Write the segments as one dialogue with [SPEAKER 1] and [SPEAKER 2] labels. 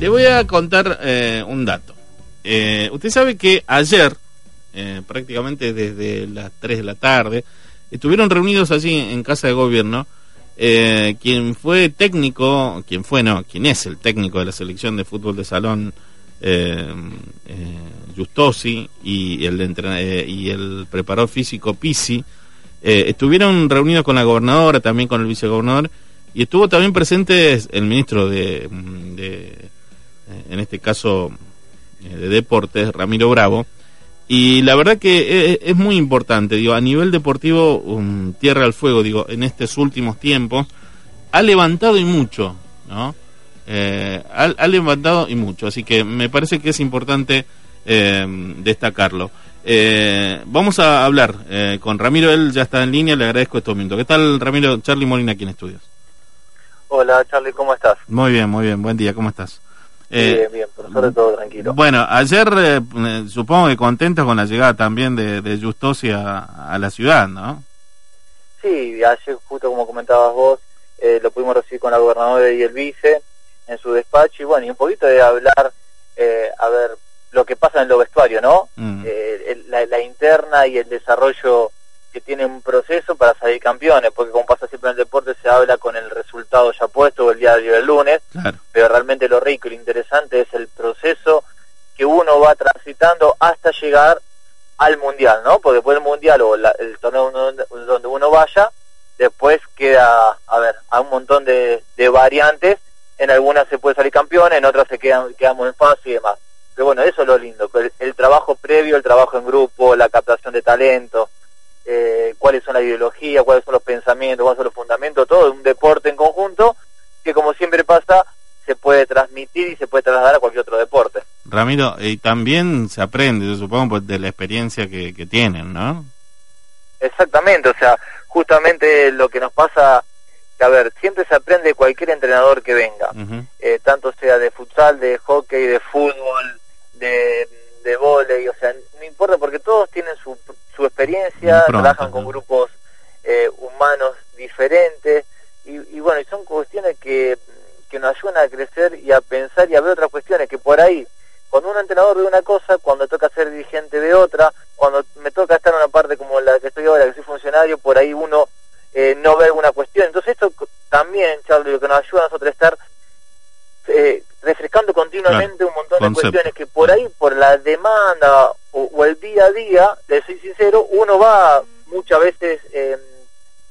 [SPEAKER 1] Le voy a contar eh, un dato. Eh, usted sabe que ayer, eh, prácticamente desde las 3 de la tarde, estuvieron reunidos allí en Casa de Gobierno quien fue técnico, quien fue, no, quien es el técnico de la selección de fútbol de salón, Justosi, y el preparador físico Pisi, estuvieron reunidos con la gobernadora, también con el vicegobernador, y estuvo también presente el ministro de en este caso eh, de deportes, Ramiro Bravo. Y la verdad que es, muy importante, digo, a nivel deportivo, um, Tierra al Fuego, digo, en estos últimos tiempos, ha levantado y mucho, ¿no? Eh, ha, levantado y mucho, así que me parece que es importante eh, destacarlo. vamos a hablar con Ramiro, él ya está en línea, le agradezco este momento. ¿Qué tal, Ramiro? Charlie Molina aquí en Estudios.
[SPEAKER 2] Hola, Charlie, ¿cómo estás?
[SPEAKER 1] Muy bien, muy bien, buen día, ¿cómo estás?
[SPEAKER 2] Eh, bien, bien, por suerte todo tranquilo.
[SPEAKER 1] Bueno, ayer eh, supongo que contentos con la llegada también de, de Justosi a, la ciudad, ¿no?
[SPEAKER 2] Sí, ayer justo como comentabas vos, eh, lo pudimos recibir con la gobernadora y el vice en su despacho y bueno, y un poquito de hablar, a ver, lo que pasa en lo vestuario, ¿no? Mm. la, la interna y el desarrollo que tiene un proceso para salir campeones, porque como pasa siempre en el deporte se habla con el resultado ya puesto o el día del lunes, pero realmente lo rico y lo interesante es el proceso que uno va transitando hasta llegar al mundial, ¿no? Porque después del mundial o el torneo donde uno vaya, después queda, a ver, a un montón de, variantes, en algunas se puede salir campeón, en otras se quedan, quedamos en fase y demás. Pero bueno, eso es lo lindo, el trabajo previo, el trabajo en grupo, la captación de talento, eh, cuáles son las ideologías, cuáles son los pensamientos, cuáles son los fundamentos, todo un deporte en conjunto que como siempre pasa se puede transmitir y se puede trasladar a cualquier otro deporte.
[SPEAKER 1] Ramiro, y también se aprende, yo supongo, pues, de la experiencia que, tienen, ¿no?
[SPEAKER 2] Exactamente, o sea, justamente lo que nos pasa, que a ver, siempre se aprende de cualquier entrenador que venga, eh, tanto sea de futsal, de hockey, de fútbol, de, de volei, o sea, no importa porque todos tienen su su experiencia, trabajan con grupos eh, humanos diferentes y, bueno, y son cuestiones que, que nos ayudan a crecer y a pensar y a ver otras cuestiones que por ahí, cuando un entrenador ve una cosa, cuando toca ser dirigente de otra, cuando me toca estar en una parte como la que estoy ahora, que soy funcionario, por ahí uno eh, no ve alguna cuestión. Entonces esto también, Charlie, lo que nos ayuda a nosotros a estar eh, refrescando continuamente un montón de cuestiones que por ahí, por la demanda o, el día a día, le soy sincero, uno va muchas veces, eh,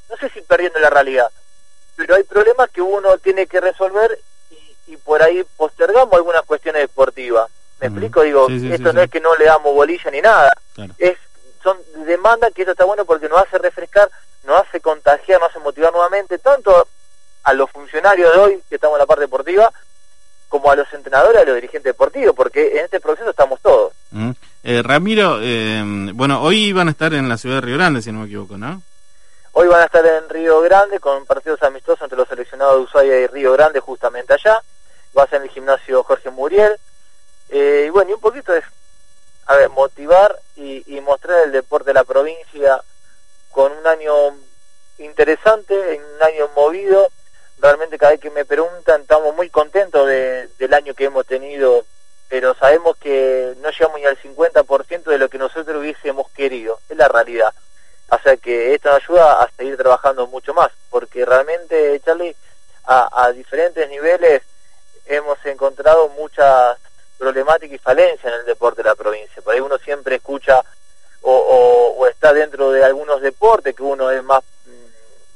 [SPEAKER 2] no sé si perdiendo la realidad, pero hay problemas que uno tiene que resolver y, por ahí postergamos algunas cuestiones deportivas. ¿Me explico? Digo, esto no es que no le damos bolilla ni nada, es son demandas que eso está bueno porque nos hace refrescar, nos hace contagiar, nos hace motivar nuevamente, tanto a los funcionarios de hoy que estamos en la parte deportiva, como a los entrenadores, a los dirigentes deportivos, porque en este proceso estamos todos.
[SPEAKER 1] Mm. Eh, Ramiro, eh, bueno, hoy van a estar en la ciudad de Río Grande, si no me equivoco, ¿no?
[SPEAKER 2] Hoy van a estar en Río Grande con partidos amistosos entre los seleccionados de Ushuaia y Río Grande, justamente allá. Va a ser en el gimnasio Jorge Muriel. Eh, y bueno, y un poquito es, a ver, motivar y, y mostrar el deporte de la provincia con un año interesante, un año movido, realmente cada vez que me preguntan estamos muy contentos del año que hemos tenido, pero sabemos que no llegamos ni al 50% de lo que nosotros hubiésemos querido, es la realidad. O sea que esto ayuda a seguir trabajando mucho más, porque realmente, Charlie, a, diferentes niveles hemos encontrado muchas problemáticas y falencias en el deporte de la provincia. Por ahí uno siempre escucha o, o está dentro de algunos deportes que uno es más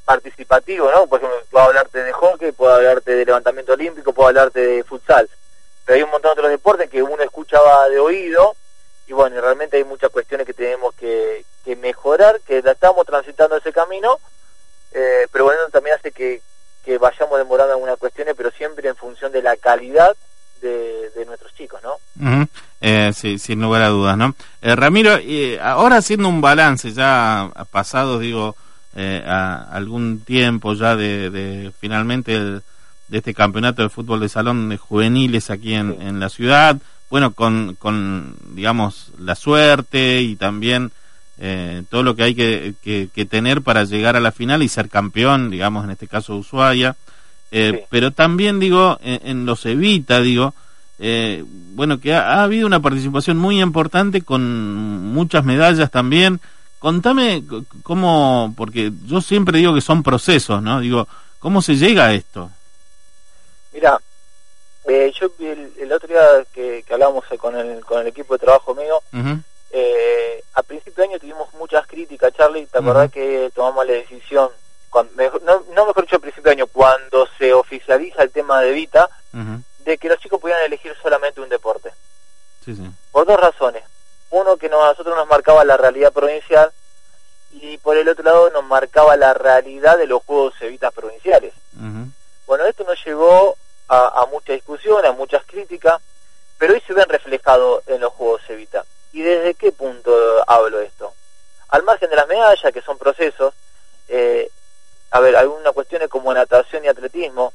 [SPEAKER 2] participativo, ¿no? Por ejemplo, puedo hablarte de hockey, puedo hablarte de levantamiento olímpico, puedo hablarte de futsal. Pero hay un montón de otros deportes que uno escuchaba de oído y bueno, realmente hay muchas cuestiones que tenemos que, mejorar, que la estamos transitando ese camino, eh, pero bueno, también hace que, que vayamos demorando algunas cuestiones, pero siempre en función de la calidad de, nuestros chicos, ¿no?
[SPEAKER 1] eh, sí, sin lugar a dudas, ¿no? Eh, Ramiro, ahora haciendo un balance ya pasado, digo, eh, a algún tiempo ya de, finalmente de este campeonato de fútbol de salón de juveniles aquí en, la ciudad, bueno, con, con, digamos, la suerte y también eh, todo lo que hay que, que, tener para llegar a la final y ser campeón, digamos, en este caso Ushuaia, eh, pero también, digo, en, los evita, digo, eh, bueno, que ha, habido una participación muy importante con muchas medallas también. Contame cómo, porque yo siempre digo que son procesos, ¿no? Digo, ¿cómo se llega a esto?
[SPEAKER 2] Mira, eh, yo el, otro día que, que hablamos con el, con el equipo de trabajo mío, eh, a principio de año tuvimos muchas críticas, Charlie, ¿te acordás que tomamos la decisión, cuando, no, no mejor dicho a principio de año, cuando se oficializa el tema de Vita, de que los chicos pudieran elegir solamente un deporte. Sí, sí. Por dos razones. Uno, que a nosotros nos marcaba la realidad provincial y por el otro lado nos marcaba la realidad de los Juegos Evitas provinciales. Bueno, esto nos llevó a, a, mucha discusión, a muchas críticas, pero hoy se ven reflejado en los Juegos Evita. ¿Y desde qué punto hablo esto? Al margen de las medallas, que son procesos, eh, a ver, algunas cuestiones como natación y atletismo,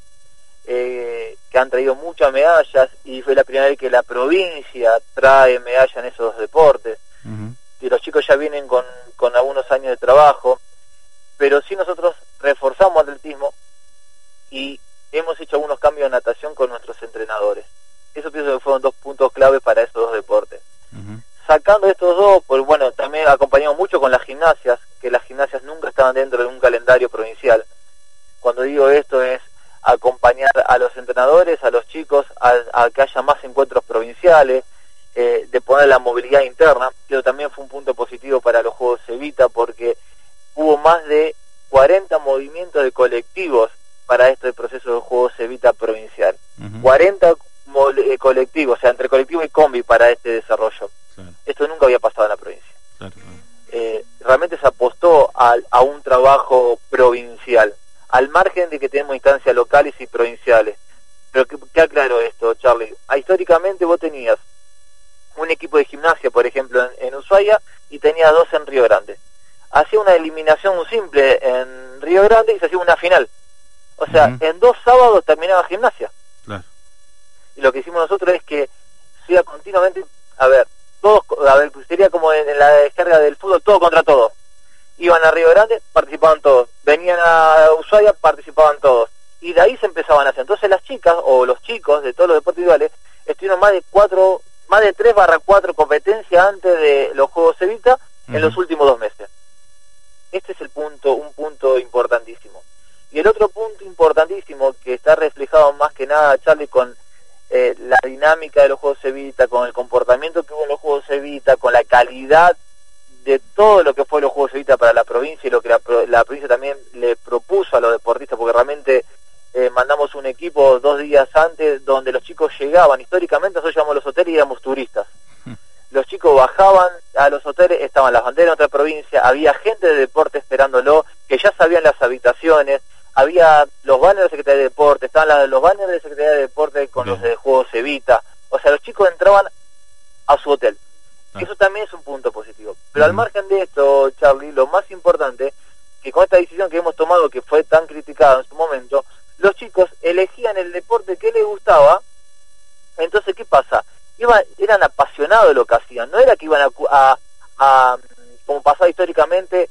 [SPEAKER 2] eh, que han traído muchas medallas y fue la primera vez que la provincia trae medallas en esos dos deportes. Y los chicos ya vienen con, con algunos años de trabajo, pero sí nosotros reforzamos atletismo y cambios de natación con nuestros entrenadores. Eso pienso que fueron dos puntos clave para esos dos deportes. Sacando estos dos, pues bueno, también acompañamos mucho con las gimnasias, que las gimnasias nunca estaban dentro de un calendario provincial. Cuando digo esto es acompañar a los entrenadores, a los chicos, a, que haya más encuentros provinciales, eh, de poner la movilidad interna, que también fue un punto positivo para los Juegos Evita, porque hubo más de 40 movimientos de colectivos para este proceso de Juegos Evita provincial. 40 eh, colectivos, o sea, entre colectivo y combi para este desarrollo. Esto nunca había pasado en la provincia. Eh, realmente se apostó a, a un trabajo provincial al margen de que tenemos instancias locales y provinciales. Pero que, aclaro esto, Charlie. Ah, históricamente vos tenías un equipo de gimnasia, por ejemplo, en, Ushuaia y tenías dos en Río Grande. Hacía una eliminación simple en Río Grande y se hacía una final. O sea, en dos sábados terminaba gimnasia. Y lo que hicimos nosotros es que sea continuamente, a ver, todos, a ver, sería como en, en la descarga del fútbol, todo contra todo iban a Río Grande, participaban todos, venían a Ushuaia, participaban todos, y de ahí se empezaban a hacer. Entonces las chicas o los chicos de todos los deportes individuales estuvieron más de cuatro, más de tres barra cuatro competencias antes de los Juegos Evita en los últimos dos meses. Este es el punto, un punto importantísimo. Y el otro punto importantísimo que está reflejado más que nada, Charlie, con eh, la dinámica de los Juegos Evita, con el comportamiento que hubo en los Juegos Evita, con la calidad de todo lo que fue los Juegos Evita para la provincia y lo que la, provincia también le propuso a los deportistas, porque realmente eh, mandamos un equipo dos días antes donde los chicos llegaban, históricamente nosotros llamamos los hoteles y éramos turistas. Los chicos bajaban a los hoteles, estaban las banderas de otra provincia, había gente de deporte esperándolo, que ya sabían las habitaciones, había los banners de Secretaría de Deporte, estaban los banners de Secretaría de Deporte con los de Juegos Evita. O sea, los chicos entraban a su hotel. Ah. Eso también es un punto positivo. Pero al margen de esto, Charlie, lo más importante, que con esta decisión que hemos tomado, que fue tan criticada en su momento, los chicos elegían el deporte que les gustaba, entonces, ¿qué pasa? Iban, eran apasionados de lo que hacían, no era que iban a, a, como pasaba históricamente,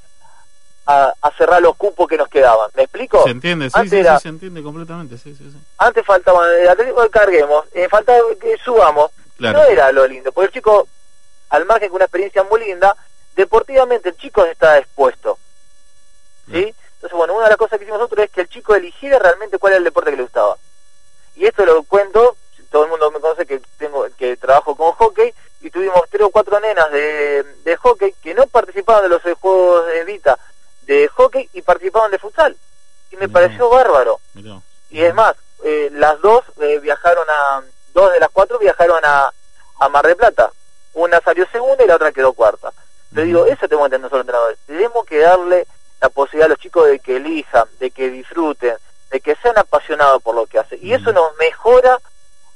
[SPEAKER 2] a, cerrar los cupos que nos quedaban. ¿Me explico?
[SPEAKER 1] Se entiende, sí, sí, se entiende completamente, sí, sí, sí.
[SPEAKER 2] Antes faltaba el atlético que carguemos, eh, faltaba que subamos, no era lo lindo, porque el chico al margen que una experiencia muy linda, deportivamente el chico está expuesto. ¿Sí? Entonces, bueno, una de las cosas que hicimos nosotros es que el chico eligiera realmente cuál era el deporte que le gustaba. Y esto lo cuento, todo el mundo me conoce que tengo que trabajo con hockey y tuvimos tres o cuatro nenas de, de hockey que no participaban de los juegos de Vita de hockey y participaban de futsal. Y me pareció bárbaro. Y es más, eh, las dos eh, viajaron a, dos de las cuatro viajaron a, a Mar de Plata una salió segunda y la otra quedó cuarta. Te digo, eso tenemos que entender nosotros entrenadores. Tenemos que darle la posibilidad a los chicos de que elijan, de que disfruten, de que sean apasionados por lo que hacen. Y eso nos mejora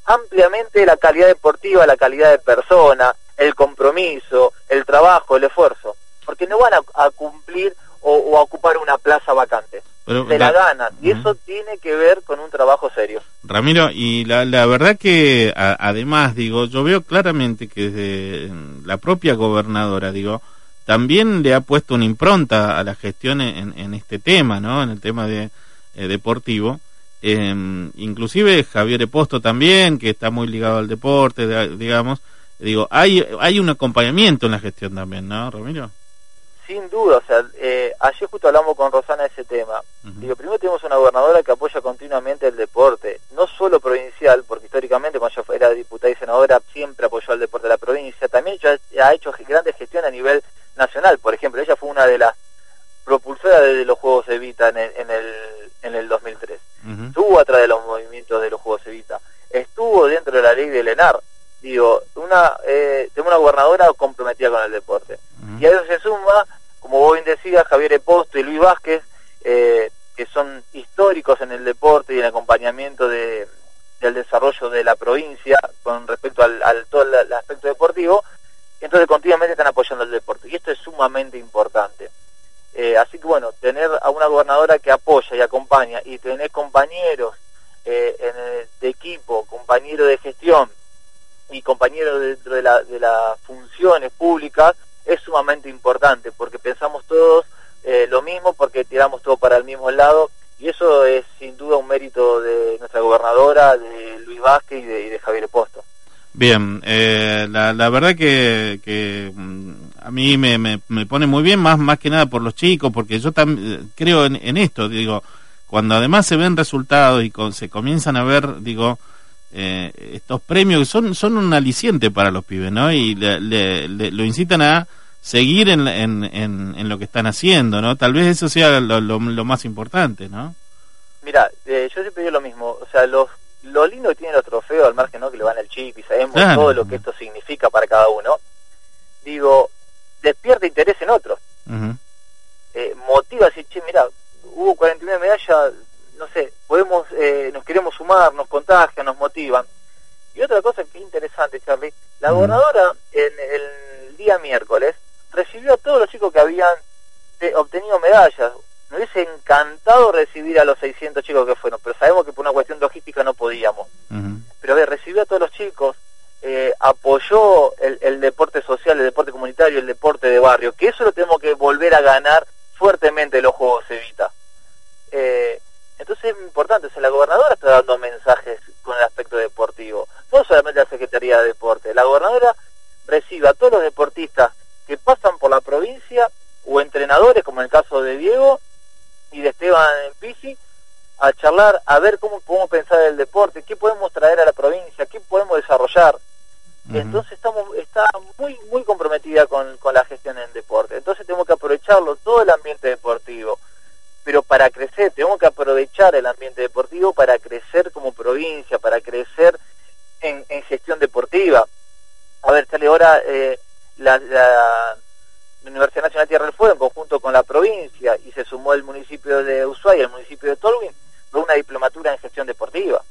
[SPEAKER 2] ampliamente la calidad deportiva, la calidad de persona, el compromiso, el trabajo, el esfuerzo. Porque no van a, cumplir o, a ocupar una plaza vacante. Pero, se la, ganan. Y eso tiene que ver con un trabajo serio.
[SPEAKER 1] Ramiro, y la, la verdad que además, digo, yo veo claramente que desde la propia gobernadora, digo, también le ha puesto una impronta a la gestión en, en este tema, ¿no? En el tema de eh, deportivo. eh, inclusive Javier Eposto también, que está muy ligado al deporte, digamos. Digo, hay, hay un acompañamiento en la gestión también, ¿no, Ramiro?
[SPEAKER 2] Sin duda, o sea, eh, ayer justo hablamos con Rosana de ese tema. Digo, primero tenemos una gobernadora que apoya continuamente el deporte, no solo provincial, porque históricamente cuando yo era diputada y senadora siempre apoyó al deporte de la provincia, también ya ha hecho grandes gestiones a nivel nacional. Por ejemplo, ella fue una de las propulsoras de los Juegos Evita en el, en el, en el 2003. Estuvo atrás de los movimientos de los Juegos Evita. Estuvo dentro de la ley de Lenar. Digo, una, eh, tengo una gobernadora comprometida con el deporte. Y a eso se suma, Javier Eposto y Luis Vázquez, eh, que son históricos en el deporte y en el acompañamiento de, del desarrollo de la provincia con respecto al, todo el aspecto deportivo, entonces continuamente están apoyando el deporte. Y esto es sumamente importante. Eh, así que bueno, tener a una gobernadora que apoya y acompaña y tener compañeros eh, de equipo, compañeros de gestión y compañeros dentro de, la, de las funciones públicas sumamente importante porque pensamos todos eh, lo mismo, porque tiramos todo para el mismo lado y eso es sin duda un mérito de nuestra gobernadora, de Luis Vázquez y de, Javier Posto.
[SPEAKER 1] Bien, la, la verdad que, que mm, a mí me, me, pone muy bien, más, más que nada por los chicos, porque yo también creo en, esto, digo, cuando además se ven resultados y se comienzan a ver, digo, eh, estos premios que son, son un aliciente para los pibes, ¿no? Y le, lo incitan a seguir en, en, en, lo que están haciendo, ¿no? Tal vez eso sea lo, lo, más importante, ¿no?
[SPEAKER 2] Mira, eh, yo siempre digo lo mismo, o sea, los, lo lindo que tienen los trofeos, al margen, ¿no? Que le van al chip y sabemos todo lo que esto significa para cada uno. Digo, despierta interés en otros. eh, motiva así, che, mira, hubo 49 medallas, no sé, podemos, eh, nos queremos sumar, nos contagian, nos motivan. Y otra cosa que es interesante, Charlie, la gobernadora en el día miércoles recibió a todos los chicos que habían eh, obtenido medallas. Me hubiese encantado recibir a los 600 chicos que fueron, pero sabemos que por una cuestión logística no podíamos. Pero a ver, recibió a todos los chicos, eh, apoyó el, el, deporte social, el deporte comunitario, el deporte de barrio, que eso lo tenemos que volver a ganar fuertemente los Juegos Evita. Eh, entonces es importante, o sea, la gobernadora está dando mensajes con el aspecto deportivo, no solamente la Secretaría de Deporte, la gobernadora recibe a todos los deportistas que pasan por la provincia o entrenadores, como en el caso de Diego y de Esteban Pisi, a charlar, a ver cómo podemos pensar el deporte, qué podemos traer a la provincia, qué podemos desarrollar. Entonces estamos está muy muy comprometida con, con la gestión en deporte. Entonces tenemos que aprovecharlo todo el ambiente deportivo. Pero para crecer, tenemos que aprovechar el ambiente deportivo para crecer como provincia, para crecer en, en gestión deportiva. A ver, Charlie, ahora eh, la, la, Universidad Nacional Tierra del Fuego, en conjunto con la provincia, y se sumó el municipio de Ushuaia, el municipio de Tolwyn, una diplomatura en gestión deportiva.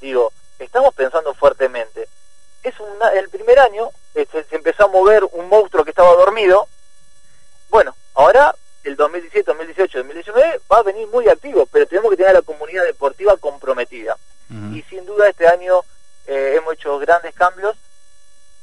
[SPEAKER 2] Digo, estamos pensando fuertemente es el primer año se, empezó a mover un monstruo que estaba dormido. Bueno, ahora el 2017, 2018, 2019 va a venir muy activo, pero tenemos que tener a la comunidad deportiva comprometida. Y sin duda este año eh, hemos hecho grandes cambios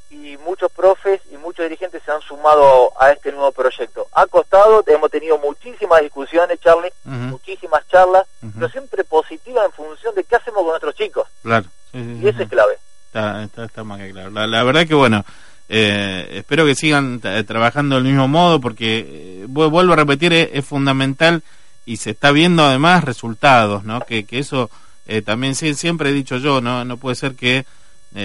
[SPEAKER 2] y muchos profes y muchos dirigentes se han sumado a este nuevo proyecto. Ha costado, hemos tenido muchísimas discusiones, Charlie, muchísimas charlas, pero siempre positivas en función de qué hacemos con nuestros chicos.
[SPEAKER 1] Claro.
[SPEAKER 2] y eso es clave.
[SPEAKER 1] Está, está, está más que claro. La, verdad que bueno, eh, espero que sigan trabajando del mismo modo porque, eh, vuelvo a repetir, es, fundamental y se está viendo además resultados, ¿no? Que, que eso eh, también siempre he dicho yo, ¿no? No puede ser que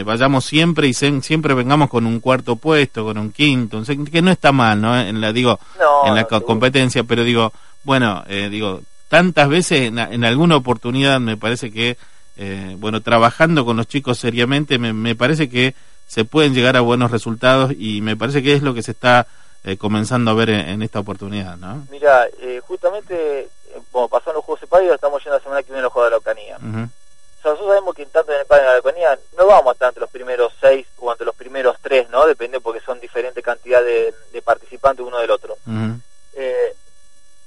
[SPEAKER 1] vayamos siempre y siempre vengamos con un cuarto puesto, con un quinto, que no está mal, ¿no? En la, digo, en la competencia, pero digo, bueno, digo, tantas veces en alguna oportunidad me parece que eh, bueno, trabajando con los chicos seriamente, me, parece que se pueden llegar a buenos resultados y me parece que es lo que se está eh, comenzando a ver en, esta oportunidad, ¿no?
[SPEAKER 2] Mira, eh, justamente, como pasó en los Juegos de estamos yendo la semana que viene a los Juegos de la Ocanía. nosotros sabemos que tanto en el Padre de la Ocanía no vamos a estar entre los primeros seis o entre los primeros tres, ¿no? Depende porque son diferentes cantidades de, participantes uno del otro.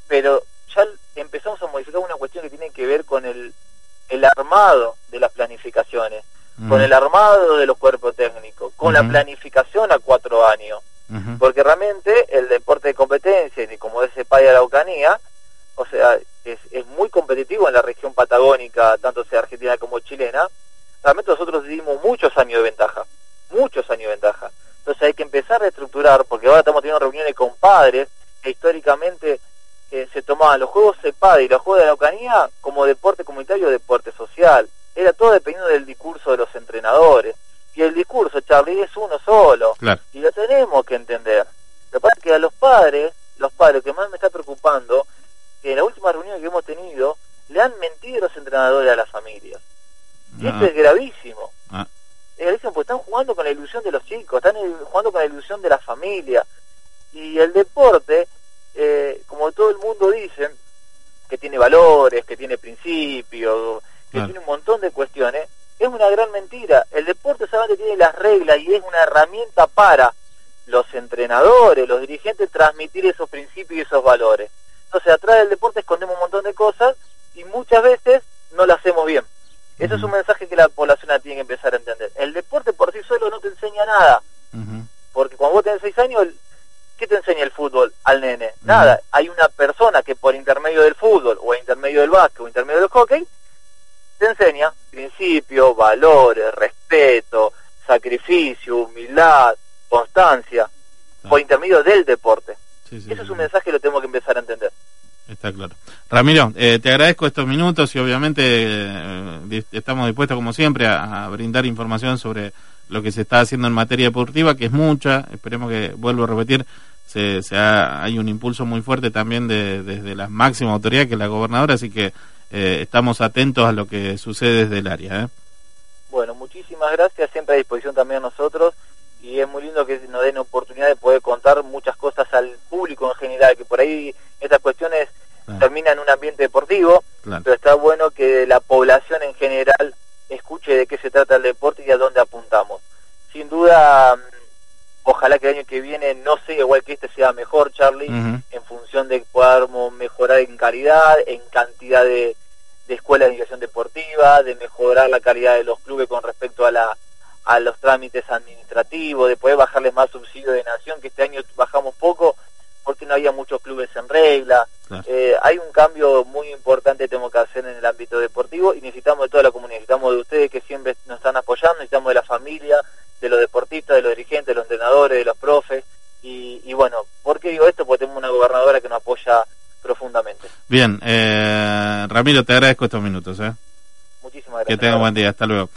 [SPEAKER 2] pero ya empezamos a modificar una cuestión que tiene que ver con el el armado de las planificaciones, con el armado de los cuerpos técnicos, con la planificación a cuatro años. Porque realmente el deporte de competencia, y como ese país de la Ucanía, o sea, es, es muy competitivo en la región patagónica, tanto sea argentina como chilena, realmente nosotros dimos muchos años de ventaja, muchos años de ventaja. Entonces hay que empezar a estructurar, porque ahora estamos teniendo reuniones con padres que históricamente eh, se tomaban los juegos CEPAD y los juegos de la Ocanía como deporte comunitario o deporte social. Era todo dependiendo del discurso de los entrenadores. Y el discurso, Charlie, es uno solo. Y lo tenemos que entender. Lo que pasa es que a los padres, los padres, que más me está preocupando, que en la última reunión que hemos tenido, le han mentido los entrenadores a las familias. Y esto ah. es gravísimo. Ah. Es gravísimo porque están jugando con la ilusión de los chicos, están jugando con la ilusión de la familia. Y el deporte, eh, como todo el mundo dice, que tiene valores, que tiene principios, que tiene un montón de cuestiones, es una gran mentira. El deporte solamente tiene las reglas y es una herramienta para los entrenadores, los dirigentes, transmitir esos principios y esos valores. Entonces, atrás del deporte escondemos un montón de cosas y muchas veces no lo hacemos bien. Ese es un mensaje que la población tiene que empezar a entender. El deporte por sí solo no te enseña nada. Porque cuando vos tenés seis años, ¿qué te enseña el fútbol al nene? Nada. Hay una persona que por intermedio del fútbol, o intermedio del básquet, o intermedio del hockey, te enseña principios, valores, respeto, sacrificio, humildad, constancia, por intermedio del deporte. Ese es un mensaje que lo tenemos que empezar a entender.
[SPEAKER 1] Está claro. Ramiro, eh, te agradezco estos minutos y obviamente eh, estamos dispuestos, como siempre, a, brindar información sobre lo que se está haciendo en materia deportiva, que es mucha. Esperemos que, vuelvo a repetir, se, hay un impulso muy fuerte también de, desde la máxima autoridad, que es la gobernadora, así que eh, estamos atentos a lo que sucede desde el área.
[SPEAKER 2] Bueno, muchísimas gracias, siempre a disposición también nosotros y es muy lindo que nos den oportunidad de poder contar muchas cosas al público en general, que por ahí estas cuestiones terminan en un ambiente deportivo, pero está bueno que la población en general escuche de qué se trata el deporte y a dónde apuntamos. Sin duda, ojalá que el año que viene no sea igual que este, sea mejor, Charlie, en función de que podamos mejorar en calidad, en cantidad de, de escuelas de educación deportiva, de mejorar la calidad de los clubes con respecto a la a los trámites administrativos, de poder bajarles más subsidio de nación, que este año bajamos poco porque no había muchos clubes en regla. Eh, hay un cambio muy importante que tenemos que hacer en el ámbito deportivo y necesitamos de toda la comunidad, necesitamos de ustedes que siempre nos están apoyando, necesitamos de la familia, de los deportistas, de los dirigentes, de los entrenadores, de los profes. Y, bueno, ¿por qué digo esto? Porque tenemos una gobernadora que nos apoya profundamente.
[SPEAKER 1] Bien, eh, Ramiro, te agradezco estos minutos. ¿eh?
[SPEAKER 2] Muchísimas gracias.
[SPEAKER 1] Que tenga buen día, hasta luego.